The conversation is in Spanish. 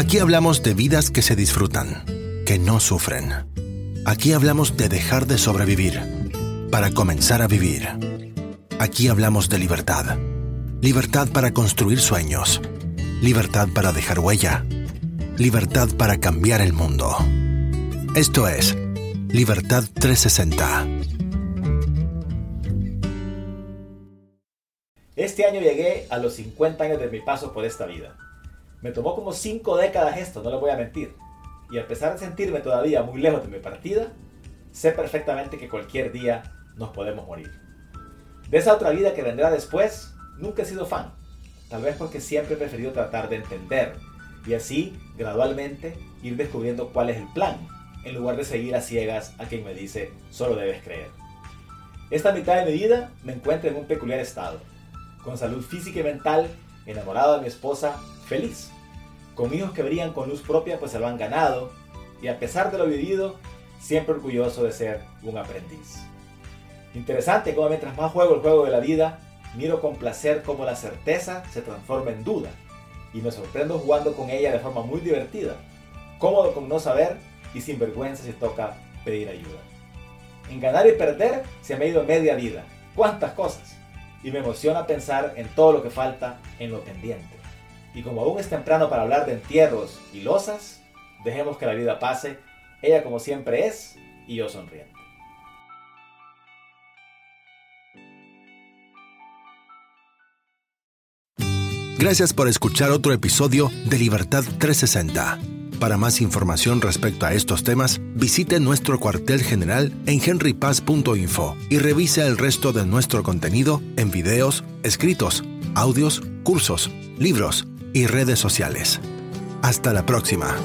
Aquí hablamos de vidas que se disfrutan, que no sufren. Aquí hablamos de dejar de sobrevivir para comenzar a vivir. Aquí hablamos de libertad. Libertad para construir sueños. Libertad para dejar huella. Libertad para cambiar el mundo. Esto es Libertad 360. Este año llegué a los 50 años de mi paso por esta vida. Me tomó como 5 décadas esto, no le voy a mentir. Y a pesar de sentirme todavía muy lejos de mi partida, sé perfectamente que cualquier día nos podemos morir. De esa otra vida que vendrá después, nunca he sido fan. Tal vez porque siempre he preferido tratar de entender y así, gradualmente, ir descubriendo cuál es el plan en lugar de seguir a ciegas a quien me dice solo debes creer. Esta mitad de mi vida me encuentro en un peculiar estado, con salud física y mental, enamorado de mi esposa, feliz, con hijos que brillan con luz propia pues se lo han ganado, y a pesar de lo vivido, siempre orgulloso de ser un aprendiz. Interesante cómo mientras más juego el juego de la vida, miro con placer cómo la certeza se transforma en duda, y me sorprendo jugando con ella de forma muy divertida, cómodo con no saber y sin vergüenza si toca pedir ayuda. En ganar y perder se me ha ido media vida. ¿Cuántas cosas? Y me emociona pensar en todo lo que falta en lo pendiente. Y como aún es temprano para hablar de entierros y losas, dejemos que la vida pase, ella como siempre es y yo sonriendo. Gracias por escuchar otro episodio de Libertad 360. Para más información respecto a estos temas, visite nuestro cuartel general en henrypaz.info y revise el resto de nuestro contenido en videos, escritos, audios, cursos, libros y redes sociales. Hasta la próxima.